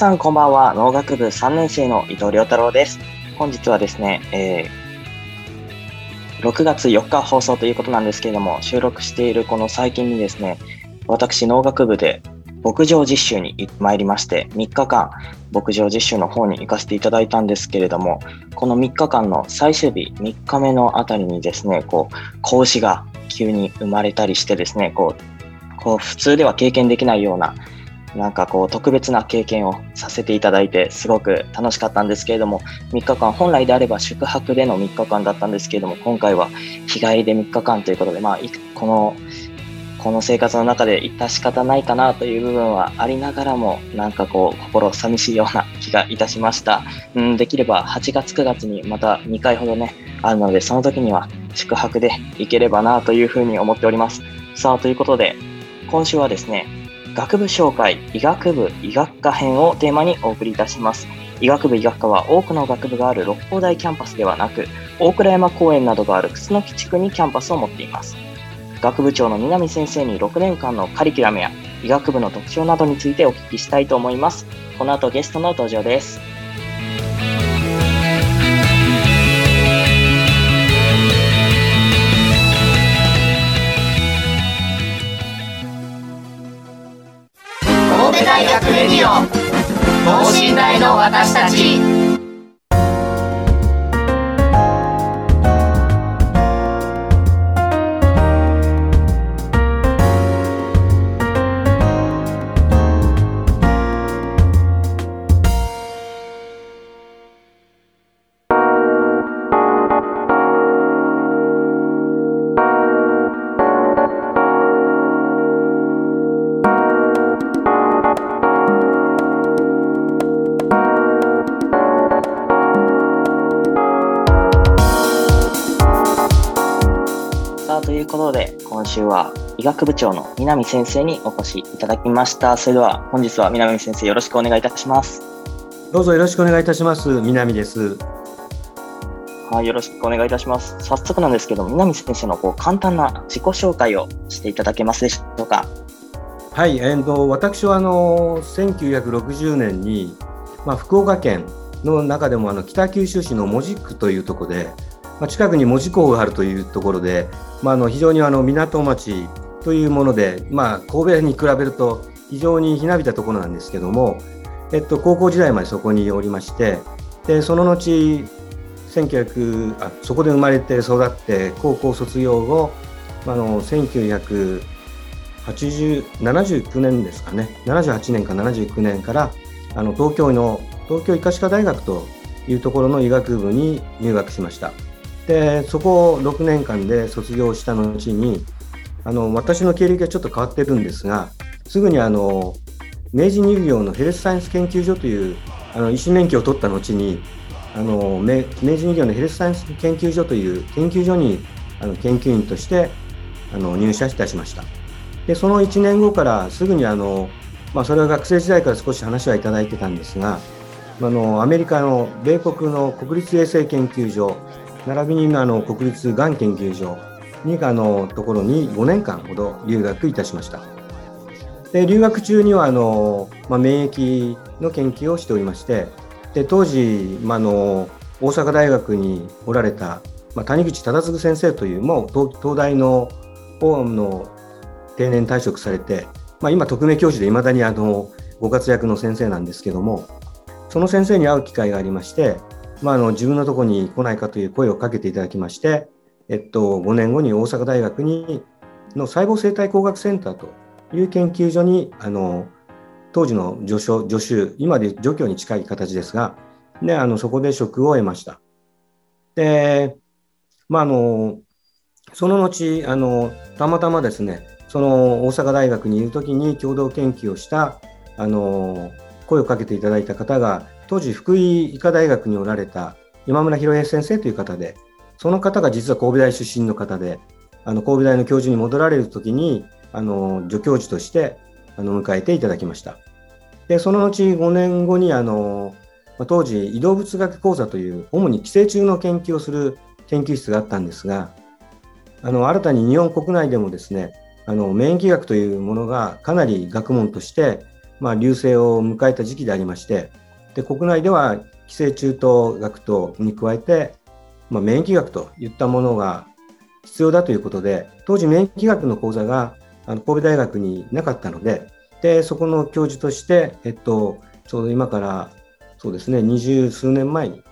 さんこんばんは。農学部3年生の伊藤亮太郎です。本日はですね、えー、6月4日放送ということなんですけれども、収録しているこの最近にですね、私農学部で牧場実習に参りまして、3日間牧場実習の方に行かせていただいたんですけれども、この3日間の最終日、3日目のあたりにですね、こう、子牛が急に生まれたりしてですね、こう、こう普通では経験できないようななんかこう特別な経験をさせていただいてすごく楽しかったんですけれども3日間本来であれば宿泊での3日間だったんですけれども今回は日帰りで3日間ということでまあこのこの生活の中で致し方ないかなという部分はありながらもなんかこう心寂しいような気がいたしました、うん、できれば8月9月にまた2回ほどねあるのでその時には宿泊で行ければなというふうに思っております。さあということで今週はですね学部紹介医学部医学科編をテーマにお送りいたします。医学部医学科は多くの学部がある六甲台キャンパスではなく、大倉山公園などがある楠木地区にキャンパスを持っています。学部長の南先生に6年間のカリキュラムや医学部の特徴などについてお聞きしたいと思います。この後ゲストの登場です。大学レディオ等身大の私たち。ことで、今週は医学部長の南先生にお越しいただきました。それでは本日は南先生よろしくお願いいたします。どうぞよろしくお願いいたします。南です。はい、よろしくお願いいたします。早速なんですけど、南先生のこう簡単な自己紹介をしていただけますでしょうか。はい、えー、と私はあの1960年に、まあ、福岡県の中でもあの北九州市の門司区というところで、まあ、近くに門司港があるというところで、まあ、の非常にあの港町というもので、まあ、神戸に比べると非常にひなびたところなんですけども、えっと、高校時代までそこにおりましてでその後あそこで生まれて育って高校卒業後あの1979年ですかね78年か79年からあの東京の東京医科歯科大学というところの医学部に入学しました。でそこを6年間で卒業した後にあの私の経歴はちょっと変わってるんですがすぐにあの明治乳業のヘルスサイエンス研究所というあの医師免許を取った後にあの明治乳業のヘルスサイエンス研究所という研究所にあの研究員としてあの入社いたしました。でその1年後からすぐにあの、まあ、それは学生時代から少し話はいただいてたんですがあのアメリカの米国の国立衛生研究所並びにあの国立がん研究所にあのところに5年間ほど留学いたしました。で留学中にはあの、まあ、免疫の研究をしておりましてで当時、まあの、大阪大学におられた、まあ、谷口忠次先生というもう東東大のの定年退職されて、まあ、今特命教授でいまだにあのご活躍の先生なんですけどもその先生に会う機会がありましてまあ、の自分のところに来ないかという声をかけていただきまして、えっと、5年後に大阪大学にの細胞生態工学センターという研究所にあの当時の助手助手今で助教に近い形ですがであのそこで職を得ました。で、ま、あのその後あのたまたまですねその大阪大学にいる時に共同研究をしたあの声をかけていただいた方が当時福井医科大学におられた今村博平先生という方でその方が実は神戸大出身の方であの神戸大の教授に戻られる時にあの助教授としてあの迎えていただきました。でその後5年後にあの当時移動物学講座という主に寄生虫の研究をする研究室があったんですがあの新たに日本国内でもですねあの免疫学というものがかなり学問として、まあ、流星を迎えた時期でありましてで国内では寄生虫と学とに加えて、まあ、免疫学といったものが必要だということで当時免疫学の講座があの神戸大学になかったのででそこの教授として、えっと、ちょうど今からそうですね二十数年前に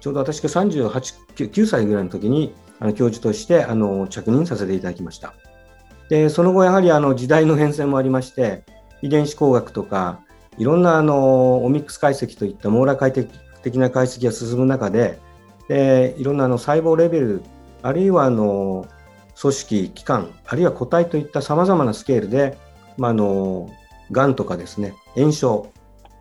ちょうど私が38 9歳ぐらいの時にあの教授としてあの着任させていただきました。でその後やはりあの時代の変遷もありまして遺伝子工学とかいろんなあのオミックス解析といった網羅解析的な解析が進む中ででいろんなあの細胞レベルあるいはあの組織器官あるいは個体といったさまざまなスケールで、まあ、あのがんとかですね炎症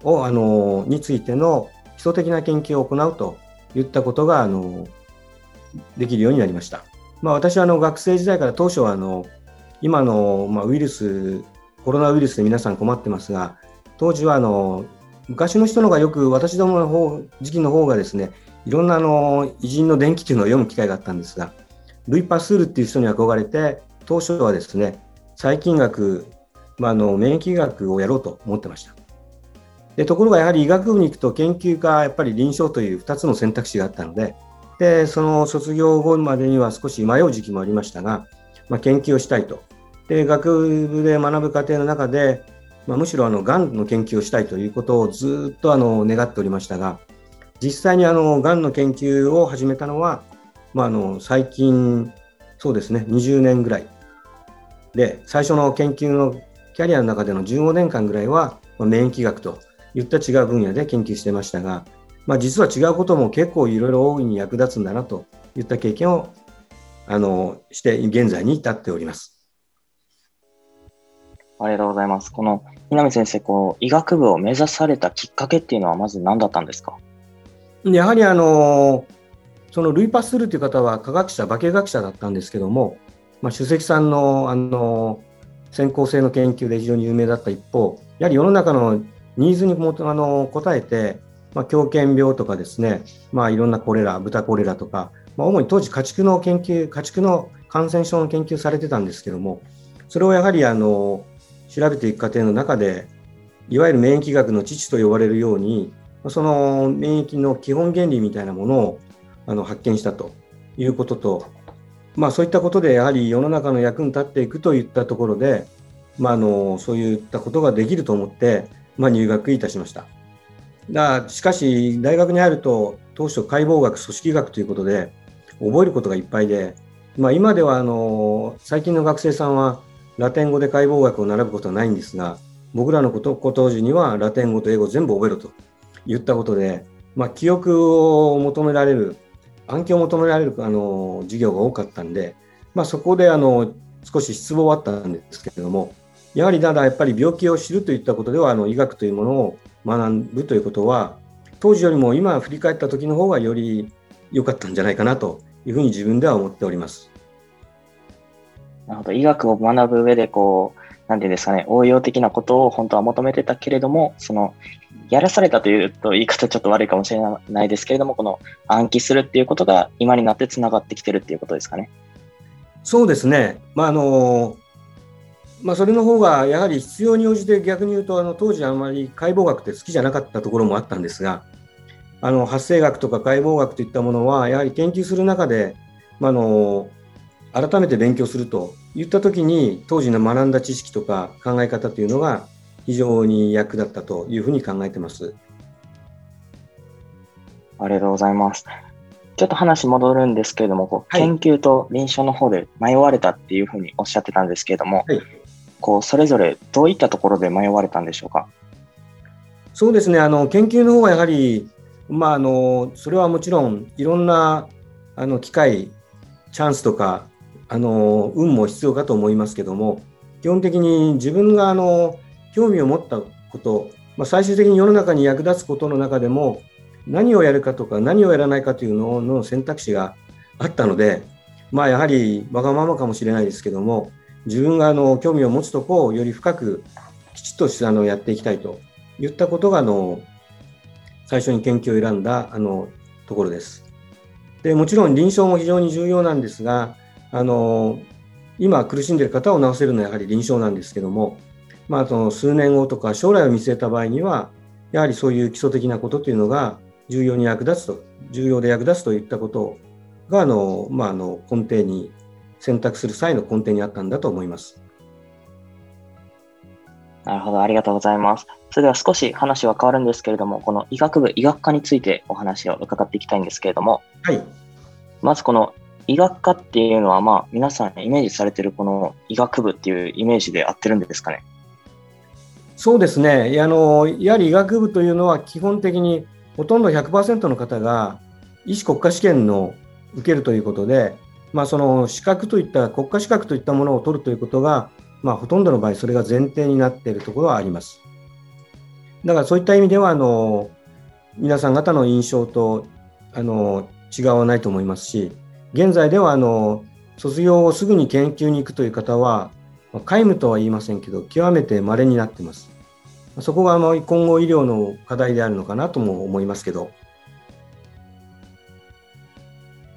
をあのについての基礎的な研究を行うといったことがあのできるようになりました。まあ、私はあの学生時代から当初はあの今の、まあ、ウイルスコロナウイルスで皆さん困ってますが当時はあの昔の人のがよく私どもの方時期の方がですねいろんなあの偉人の伝記というのを読む機会があったんですがルイ・パスールっていう人に憧れて当初はですね細菌学、ま、あの免疫学をやろうと思ってました。でところがやはり医学部に行くと研究かやっぱり臨床という2つの選択肢があったのででその卒業後までには少し迷う時期もありましたが、まあ、研究をしたいと。で学部で学ぶ過程の中で、まあ、むしろあのがんの研究をしたいということをずっとあの願っておりましたが実際にあのがんの研究を始めたのは、まあ、あの最近そうですね20年ぐらいで最初の研究のキャリアの中での15年間ぐらいは、まあ、免疫学といった違う分野で研究してましたが、まあ、実は違うことも結構いろいろ大いに役立つんだなといった経験をあのして現在に至っております。ありがとうございます。この南先生、こう医学部を目指されたきっかけっていうのはまず何だったんですか？やはりあのそのルイ・パスルという方は科学者、化学者だったんですけども、まあ、主席さんのあの先行性の研究で非常に有名だった一方、やはり世の中のニーズにもあの応えて、まあ、狂犬病とかですね、まあ、いろんなコレラ、豚コレラとか、まあ、主に当時家畜の研究、家畜の感染症の研究されてたんですけども、それをやはりあの調べていく過程の中で、いわゆる免疫学の父と呼ばれるように、その免疫の基本原理みたいなものをあの発見したということと、まあ、そういったことでやはり世の中の役に立っていくといったところで、まあ、あのそういったことができると思って、まあ、入学いたしました。だしかし大学に入ると当初解剖学組織学ということで覚えることがいっぱいで、まあ、今ではあの最近の学生さんはラテン語で解剖学を習うことはないんですが僕らのこと当時にはラテン語と英語全部覚えろと言ったことで、まあ、記憶を求められる暗記を求められるあの授業が多かったんで、まあ、そこであの少し失望はあったんですけれどもやはりただやっぱり病気を知るといったことではあの医学というものを学ぶということは当時よりも今振り返った時の方がより良かったんじゃないかなというふうに自分では思っております。なるほど医学を学ぶ上でこうなんていうんですかね応用的なことを本当は求めてたけれどもそのやらされたというと言い方ちょっと悪いかもしれないですけれども、この暗記するっていうことが今になってつながってきてるっていうことですかね。そうですね。まあ、あの、まあ、それの方がやはり必要に応じて逆に言うと、あの当時あんまり解剖学って好きじゃなかったところもあったんですが、あの発生学とか解剖学といったものは、やはり研究する中で、まあ、の改めて勉強するといったときに、当時の学んだ知識とか考え方というのが、非常に役立ったというふうに考えてます。ありがとうございます。ちょっと話戻るんですけれども、こうはい研究と臨床の方で迷われたっていうふうにおっしゃってたんですけれども、はいこうそれぞれどういったところで迷われたんでしょうか？そうですね、あの研究の方はやはり、まあ、あのそれはもちろんいろんなあの機会、チャンスとかあの運も必要かと思いますけども、基本的に自分があの興味を持ったこと、まあ、最終的に世の中に役立つことの中でも、何をやるかとか何をやらないかというのの選択肢があったので、まあ、やはりわがままかもしれないですけども、自分があの興味を持つとこをより深くきちっとしてあのやっていきたいと言ったことがあの最初に研究を選んだあのところです。でもちろん臨床も非常に重要なんですがあの今苦しんでいる方を治せるのはやはり臨床なんですけども、まあ、その数年後とか将来を見据えた場合にはやはりそういう基礎的なことというのが重要に役立つと重要で役立つといったことがあの、まあ、あの根底に選択する際の根底にあったんだと思います。なるほど、ありがとうございます。それでは少し話は変わるんですけれども、この医学部医学科についてお話を伺っていきたいんですけれども、はい、まずこの医学科っていうのは、まあ、皆さんイメージされてるこの医学部っていうイメージで合ってるんですかね？そうですねあの、やはり医学部というのは基本的にほとんど100%の方が医師国家試験の受けるということで、まあ、その資格といった国家資格といったものを取るということが、まあ、ほとんどの場合それが前提になっているところはあります。だからそういった意味ではあの皆さん方の印象とあの違わないと思いますし現在ではあの卒業後すぐに研究に行くという方はまあ皆無とは言いませんけど極めて稀になっています。そこがあの今後医療の課題であるのかなとも思いますけど。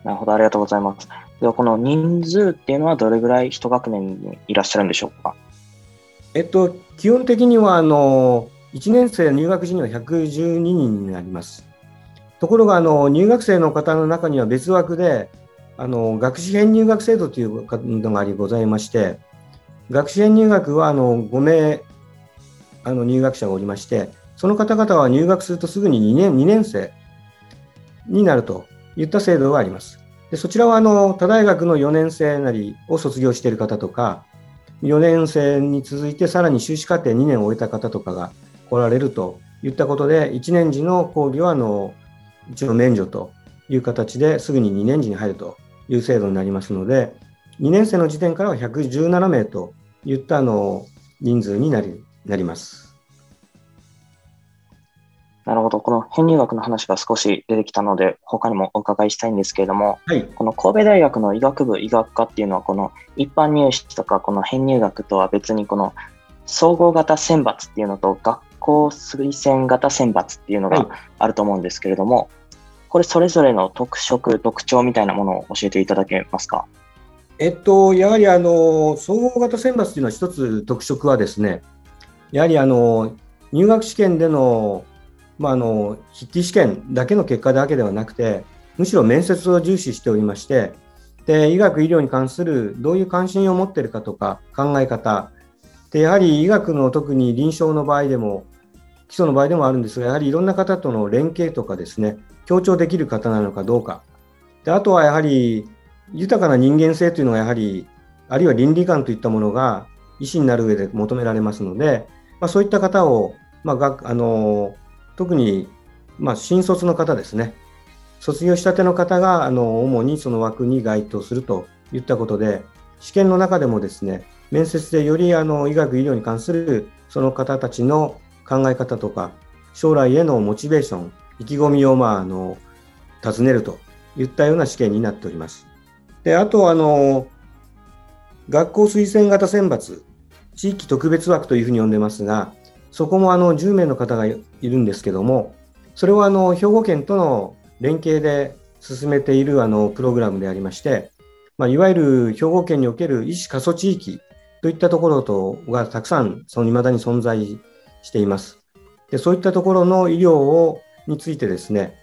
なるほど、ありがとうございます。では、この人数っていうのはどれぐらい一学年にいらっしゃるんでしょうか？えっと、基本的にはあの1年生入学時には112人になります。ところがあの入学生の方の中には別枠であの学士編入学制度というのがありございまして学士編入学はあの5名あの入学者がおりましてその方々は入学するとすぐに2年 ,2 年生になるといった制度があります。でそちらはあの他大学の4年生なりを卒業している方とか4年生に続いてさらに修士課程2年を終えた方とかが来られるといったことで1年時の講義はあの一応免除という形ですぐに2年時に入るという制度になりますので2年生の時点からは117名といったあの人数になりなります。なるほど。この編入学の話が少し出てきたので、他にもお伺いしたいんですけれども、はい、この神戸大学の医学部医学科っていうのは、この一般入試とか、この編入学とは別に、この総合型選抜っていうのと、学校推薦型選抜っていうのはいがあると思うんですけれども、これそれぞれの特色、特徴みたいなものを教えていただけますか？えっと、やはりあの総合型選抜というのは一つ特色はですね、やはりあの入学試験での,、まあ、あの筆記試験だけの結果だけではなくて、むしろ面接を重視しておりまして、で医学・医療に関するどういう関心を持っているかとか考え方、でやはり医学の特に臨床の場合でも、基礎の場合でもあるんですが、やはりいろんな方との連携とかですね、協調できる方なのかどうか、であとはやはり豊かな人間性というのがやはり、あるいは倫理観といったものが医師になる上で求められますので、まあ、そういった方を、まあ、があの特に、まあ、新卒の方ですね、卒業したての方があの主にその枠に該当するといったことで、試験の中でもですね、面接でよりあの医学・医療に関するその方たちの考え方とか、将来へのモチベーション、意気込みを、まあ、あの尋ねるといったような試験になっております。であとあの、学校推薦型選抜、地域特別枠というふうに呼んでますが、そこもあの10名の方がいるんですけども、それはあの兵庫県との連携で進めているあのプログラムでありまして、まあ、いわゆる兵庫県における医師過疎地域といったところとがたくさんその未だに存在しています。でそういったところの医療をについてですね、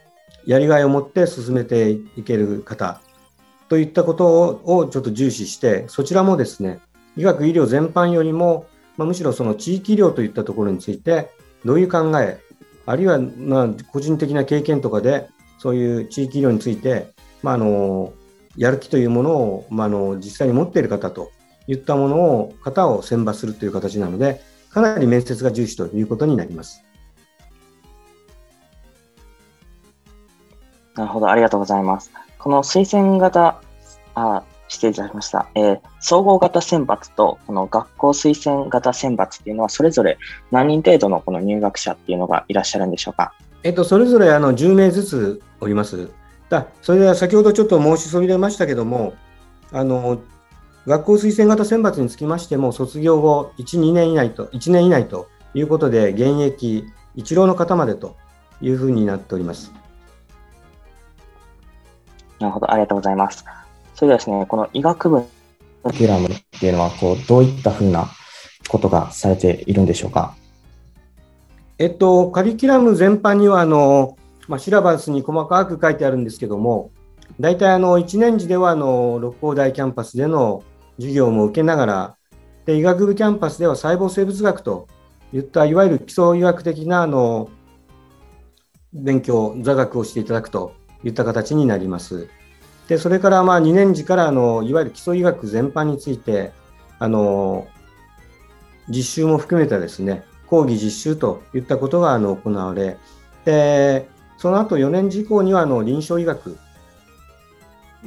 やりがいを持って進めていける方といったことをちょっと重視して、そちらもですね、医学・医療全般よりも、まあ、むしろその地域医療といったところについて、どういう考え、あるいはま個人的な経験とかで、そういう地域医療についてまあ、あのやる気というものを、まあ、あの実際に持っている方といったものを方を選抜するという形なのでかなり面接が重視ということになります。なるほど、ありがとうございます。この推薦型、あ失礼いたしました、えー、総合型選抜とこの学校推薦型選抜っていうのは、それぞれ何人程度のこの入学者っていうのがいらっしゃるんでしょうか？えっと、それぞれあの10名ずつおります。だそれでは先ほどちょっと申しそびれましたけども、あの学校推薦型選抜につきましても、卒業後1、2年以内と、1年以内ということで、現役、一浪の方までというふうになっております。なるほど、ありがとうございます。それではですね、この医学部のキュラムっていうのは、こう、どういったふうなことがされているんでしょうか？えっと、カリキュラム全般には、あの、まあ、シラバスに細かく書いてあるんですけども、大体あの1年次ではあの六甲台キャンパスでの授業も受けながら、で医学部キャンパスでは細胞生物学といったいわゆる基礎医学的なあの勉強、座学をしていただくといった形になります。でそれからまあ2年次からあのいわゆる基礎医学全般についてあの実習も含めたですね講義実習といったことがあの行われでその後4年次以降にはあの臨床医学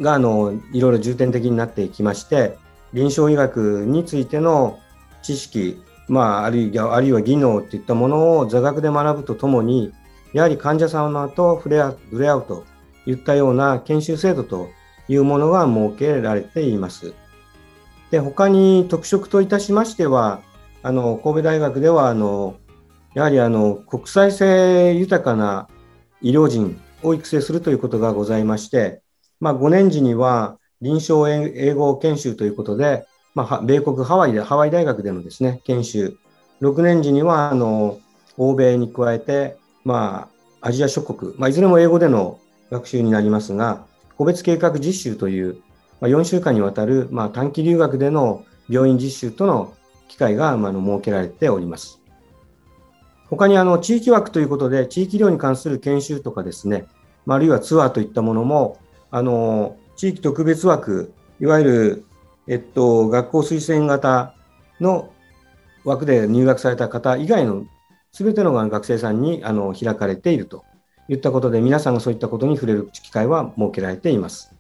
があのいろいろ重点的になっていきまして臨床医学についての知識、まあ、あるいはあるいは技能といったものを座学で学ぶとともにやはり患者様と触れ合触れ合うといったような研修制度というものが設けられています。で他に特色といたしましてはあの神戸大学ではあのやはりあの国際性豊かな医療人を育成するということがございまして、まあ、5年時には臨床英語研修ということで、まあ、米国ハワイでハワイ大学でのですね研修6年時にはあの欧米に加えて、まあ、アジア諸国、まあ、いずれも英語での学習になりますが、個別計画実習という、まあ、4週間にわたる、まあ、短期留学での病院実習との機会が、まあ、の設けられております。他にあの地域枠ということで、地域医療に関する研修とかですね、まあ、あるいはツアーといったものも、あの地域特別枠、いわゆる、えっと、学校推薦型の枠で入学された方以外のすべての学生さんにあの開かれているといったことで、皆さんがそういったことに触れる機会は設けられています。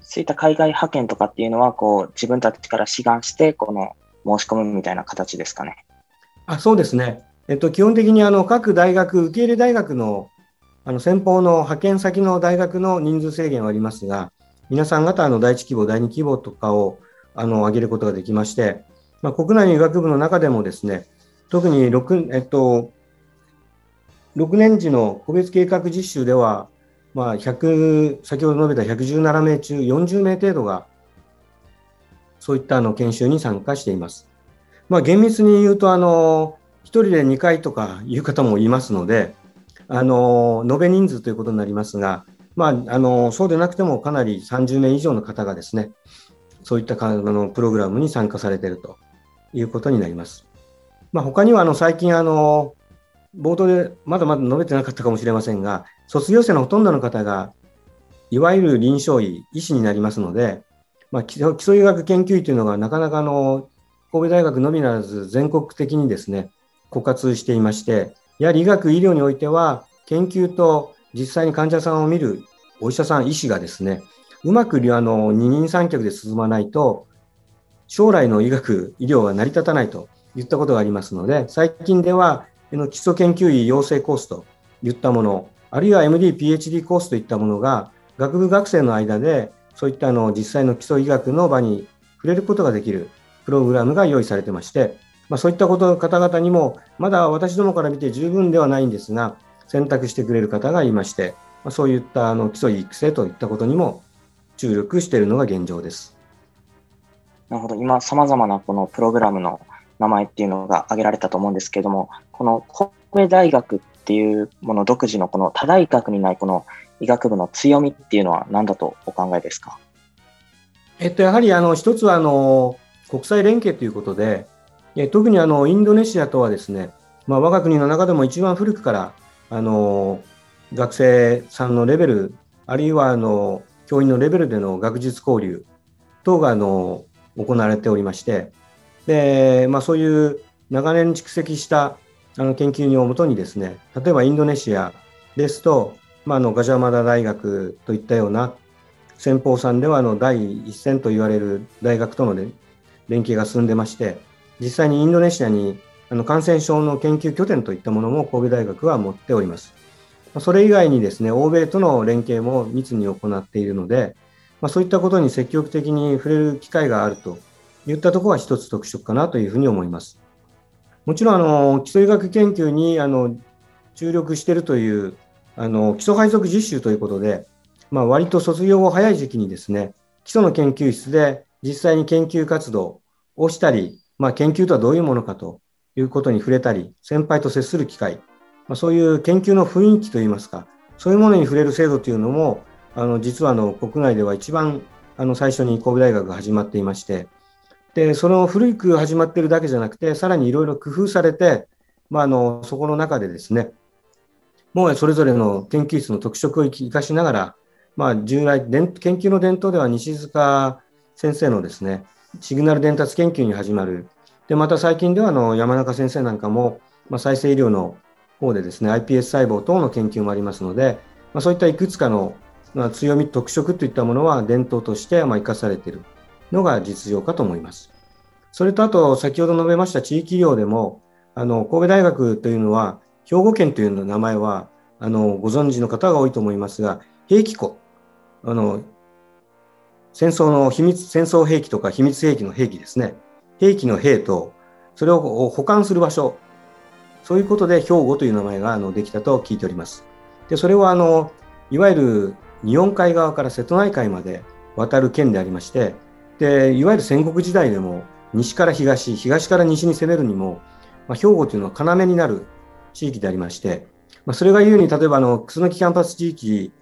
そういった海外派遣とかっていうのは、こう自分たちから志願して、この申し込むみたいな形ですかね。あそうですね。えっと、基本的にあの各大学、受け入れ大学のあの先方の派遣先の大学の人数制限はありますが、皆さん方の第1規模、第2規模とかをあの上げることができまして、まあ、国内の医学部の中でもですね、特に6、えっと、6年時の個別計画実習では、まあ、100先ほど述べた117名中40名程度がそういったあの研修に参加しています。まあ、厳密に言うとあの1人で2回とかいう方もいますのであの延べ人数ということになりますが、まあ、あのそうでなくてもかなり30名以上の方がですねそういったあのプログラムに参加されているということになります。まあ、他にはあの最近あの冒頭でまだまだ述べてなかったかもしれませんが、卒業生のほとんどの方が、いわゆる臨床医、医師になりますので、まあ、基礎医学研究医というのがなかなかの神戸大学のみならず全国的にですね、枯渇していまして、やはり医学、医療においては、研究と実際に患者さんを見るお医者さん、医師がですね、うまくあの二人三脚で進まないと、将来の医学、医療は成り立たないといったことがありますので、最近ではの基礎研究医養成コースといったもの、あるいは MD、PhD コースといったものが、学部学生の間で、そういったあの実際の基礎医学の場に触れることができるプログラムが用意されてまして、まあ、そういったことの方々にも、まだ私どもから見て十分ではないんですが、選択してくれる方がいまして、まあ、そういったあの基礎育成といったことにも注力しているのが現状です。なるほど、今、さまざまなこのプログラムの名前っていうのが挙げられたと思うんですけれども、この神戸大学っていうもの独自のこの他大学にないこの医学部の強みっていうのは何だとお考えですか？えっと、やはりあの一つはあの国際連携ということで、特にあのインドネシアとはですね、まあ、我が国の中でも一番古くからあの学生さんのレベルあるいはあの教員のレベルでの学術交流等があの行われておりまして、でまあ、そういう長年蓄積したあの研究をもとにですね、例えばインドネシアですと、まあ、あのガジャマダ大学といったような先方さんではあの第一線と言われる大学との連携が進んでまして、実際にインドネシアにあの感染症の研究拠点といったものも神戸大学は持っております。それ以外にですね、欧米との連携も密に行っているので、まあ、そういったことに積極的に触れる機会があるといったところは一つ特色かなというふうに思います。もちろんあの基礎医学研究にあの注力しているというあの基礎配属実習ということで、まあ、割と卒業後早い時期にですね基礎の研究室で実際に研究活動をしたり、まあ、研究とはどういうものかということに触れたり先輩と接する機会、まあ、そういう研究の雰囲気といいますかそういうものに触れる制度というのもあの実はあの国内では一番あの最初に神戸大学が始まっていましてで、その古く始まってるだけじゃなくて、さらにいろいろ工夫されて、まあ、あの、そこの中でですね、もうそれぞれの研究室の特色を生かしながら、まあ、従来、研究の伝統では西塚先生のですね、シグナル伝達研究に始まる。で、また最近ではあの山中先生なんかも、まあ、再生医療の方でですね、iPS 細胞等の研究もありますので、まあ、そういったいくつかの、ま、強み、特色といったものは伝統としてま生かされている。のが実情かと思います。それとあと、先ほど述べました地域医療でも、あの、神戸大学というのは、兵庫県という名前は、あの、ご存知の方が多いと思いますが、兵器庫、あの、戦争の秘密、戦争兵器とか秘密兵器の兵器ですね。兵器の兵と、それを保管する場所、そういうことで兵庫という名前があのできたと聞いております。で、それはあの、いわゆる日本海側から瀬戸内海まで渡る県でありまして、でいわゆる戦国時代でも西から東東から西に攻めるにも、まあ、兵庫というのは要になる地域でありまして、まあ、それがゆうに例えばあの楠木キャンパス地域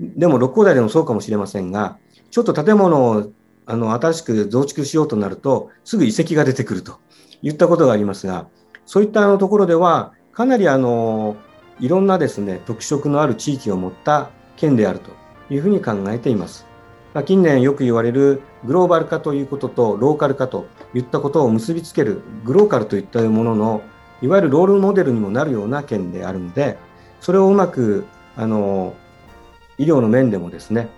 でも六甲台でもそうかもしれませんがちょっと建物をあの新しく増築しようとなるとすぐ遺跡が出てくるといったことがありますがそういったあのところではかなりあのいろんなですね特色のある地域を持った県であるというふうに考えています。まあ、近年よく言われるグローバル化ということとローカル化といったことを結びつけるグローカルといったもののいわゆるロールモデルにもなるような県であるのでそれをうまくあの医療の面でもですね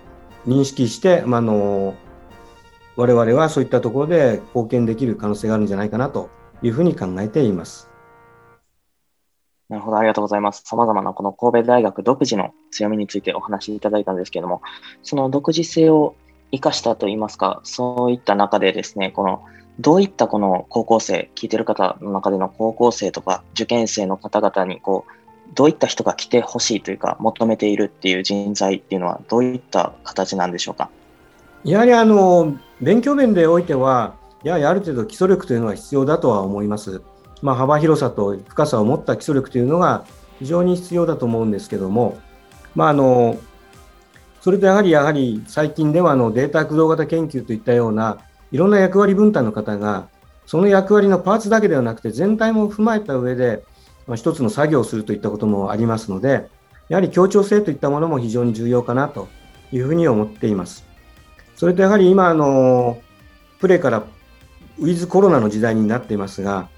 認識して、まあの我々はそういったところで貢献できる可能性があるんじゃないかなというふうに考えています。なるほど、ありがとうございます。様々なこの神戸大学独自の強みについてお話しいただいたんですけれども、その独自性を生かしたといいますか、そういった中でですね、このどういったこの高校生、聞いてる方の中での高校生とか受験生の方々にこう、どういった人が来てほしいというか、求めているっていう人材っていうのは、どういった形なんでしょうか？やはりあの勉強面でおいては、やはりある程度基礎力というのは必要だとは思います。まあ、幅広さと深さを持った基礎力というのが非常に必要だと思うんですけども、まあ、あのそれとやはりやはり最近ではあのデータ駆動型研究といったようないろんな役割分担の方がその役割のパーツだけではなくて全体も踏まえた上で、まあ、一つの作業をするといったこともありますのでやはり協調性といったものも非常に重要かなというふうに思っています。それとやはり今あのプレーからウィズコロナの時代になっていますが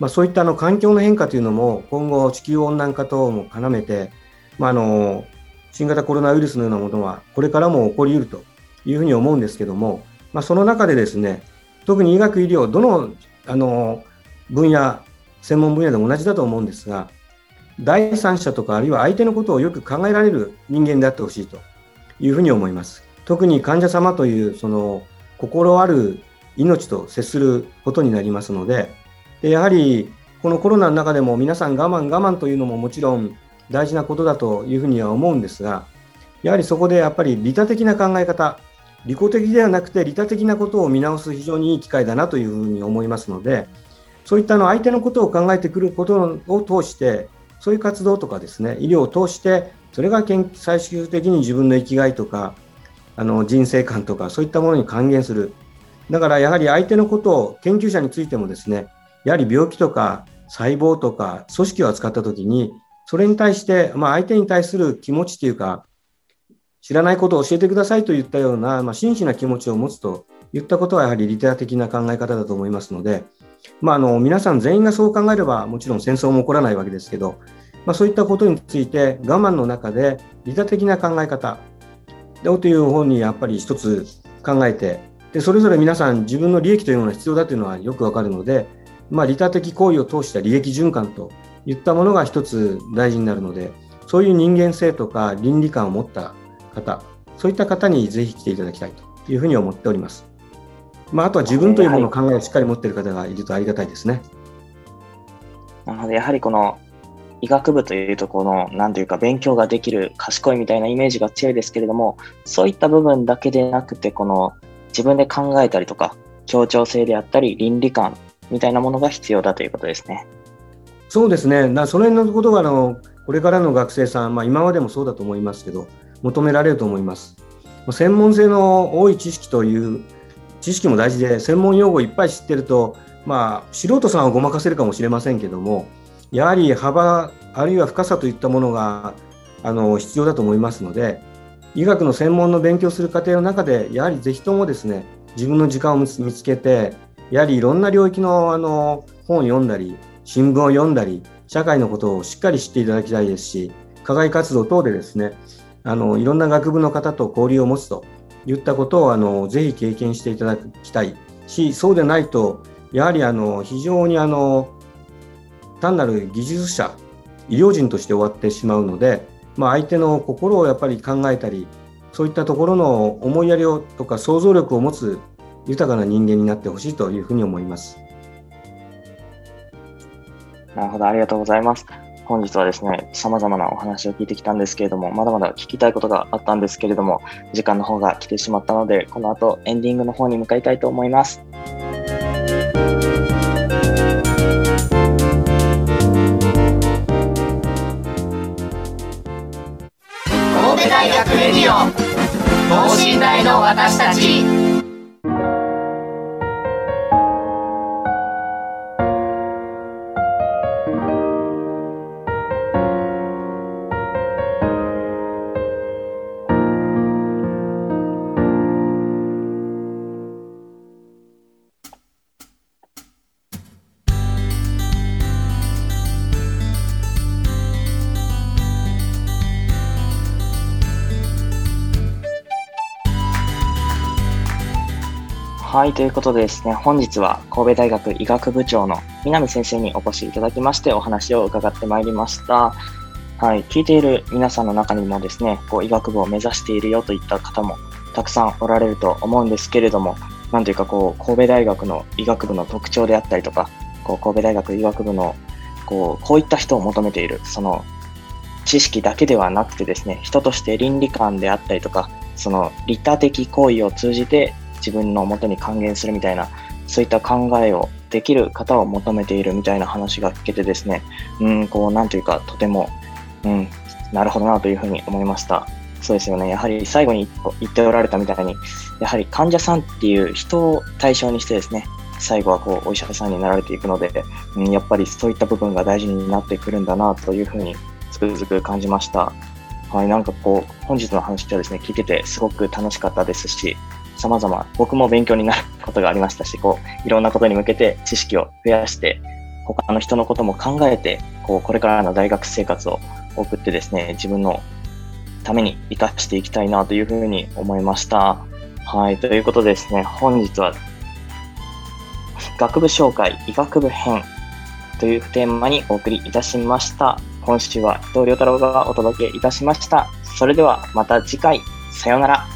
まあ、そういったあの環境の変化というのも今後地球温暖化等も絡めて、まあ、あの新型コロナウイルスのようなものはこれからも起こりうるというふうに思うんですけども、まあ、その中でですね特に医学医療どのあの分野専門分野でも同じだと思うんですが第三者とかあるいは相手のことをよく考えられる人間であってほしいというふうに思います。特に患者様というその心ある命と接することになりますの、でやはりこのコロナの中でも皆さん我慢我慢というのももちろん大事なことだというふうには思うんですがやはりそこでやっぱり利他的な考え方利己的ではなくて利他的なことを見直す非常にいい機会だなというふうに思いますのでそういったの相手のことを考えてくることを通してそういう活動とかですね医療を通してそれが最終的に自分の生きがいとかあの人生観とかそういったものに還元する。だからやはり相手のことを研究者についてもですねやはり病気とか細胞とか組織を扱ったときに、それに対して、まあ、相手に対する気持ちというか、知らないことを教えてくださいといったような、まあ、真摯な気持ちを持つといったことはやはりリテラ的な考え方だと思いますので、まあ、あの皆さん全員がそう考えればもちろん戦争も起こらないわけですけど、まあ、そういったことについて我慢の中で利他的な考え方をという方にやっぱり一つ考えてでそれぞれ皆さん自分の利益というものが必要だというのはよくわかるので、まあ、利他的行為を通した利益循環といったものが一つ大事になるのでそういう人間性とか倫理観を持った方そういった方にぜひ来ていただきたいというふうに思っております。まあ、あとは自分というものを考えをしっかり持っている方がいるとありがたいですね。なので、やはりこの医学部というところの、なんというか、勉強ができる、賢いみたいなイメージが強いですけれども、そういった部分だけでなくて、この自分で考えたりとか、協調性であったり、倫理観みたいなものが必要だということですね。そうですね、なその辺のことがあのこれからの学生さん、まあ、今までもそうだと思いますけど、求められると思います。専門性の多い知識という知識も大事で、専門用語いっぱい知ってると、まあ、素人さんをごまかせるかもしれませんけども、やはり幅、あるいは深さといったものがあの必要だと思いますので、医学の専門の勉強する過程の中で、やはりぜひともですね、自分の時間を見つけて、やはりいろんな領域のあの本を読んだり、新聞を読んだり、社会のことをしっかり知っていただきたいですし、課外活動等でですね、あのいろんな学部の方と交流を持つと言ったことをあのぜひ経験していただきたい。し、そうでないと、やはりあの非常にあの単なる技術者、医療人として終わってしまうので、まあ、相手の心をやっぱり考えたり、そういったところの思いやりをとか想像力を持つ豊かな人間になってほしいというふうに思います。なるほど、ありがとうございます。本日はですね、様々なお話を聞いてきたんですけれども、まだまだ聞きたいことがあったんですけれども、時間の方が来てしまったので、この後エンディングの方に向かいたいと思います。神戸大学レディオ等身大の私たちはい、ということでですね、本日は神戸大学医学部長の南先生にお越しいただきましてお話を伺ってまいりました。はい、聞いている皆さんの中にもですね、こう医学部を目指しているよといった方もたくさんおられると思うんですけれども、なんというかこう神戸大学の医学部の特徴であったりとか、こう神戸大学医学部のこうこういった人を求めている、その知識だけではなくてですね、人として倫理観であったりとか、その利他的行為を通じて自分のもとに還元するみたいな、そういった考えをできる方を求めているみたいな話が聞けてですね、うん、こう、なんというか、とても、うん、なるほどなというふうに思いました。そうですよね。やはり最後に言っておられたみたいに、やはり患者さんっていう人を対象にしてですね、最後はこうお医者さんになられていくので、うん、やっぱりそういった部分が大事になってくるんだなというふうにつくづく感じました。はい、なんかこう、本日の話はですね、聞いててすごく楽しかったですし、様々、僕も勉強になることがありましたし、こう、いろんなことに向けて知識を増やして、他の人のことも考えて、こう、これからの大学生活を送ってですね、自分のために生かしていきたいなというふうに思いました。はい、ということでですね、本日は、学部紹介医学部編というテーマにお送りいたしました。今週は伊藤良太郎がお届けいたしました。それではまた次回、さようなら。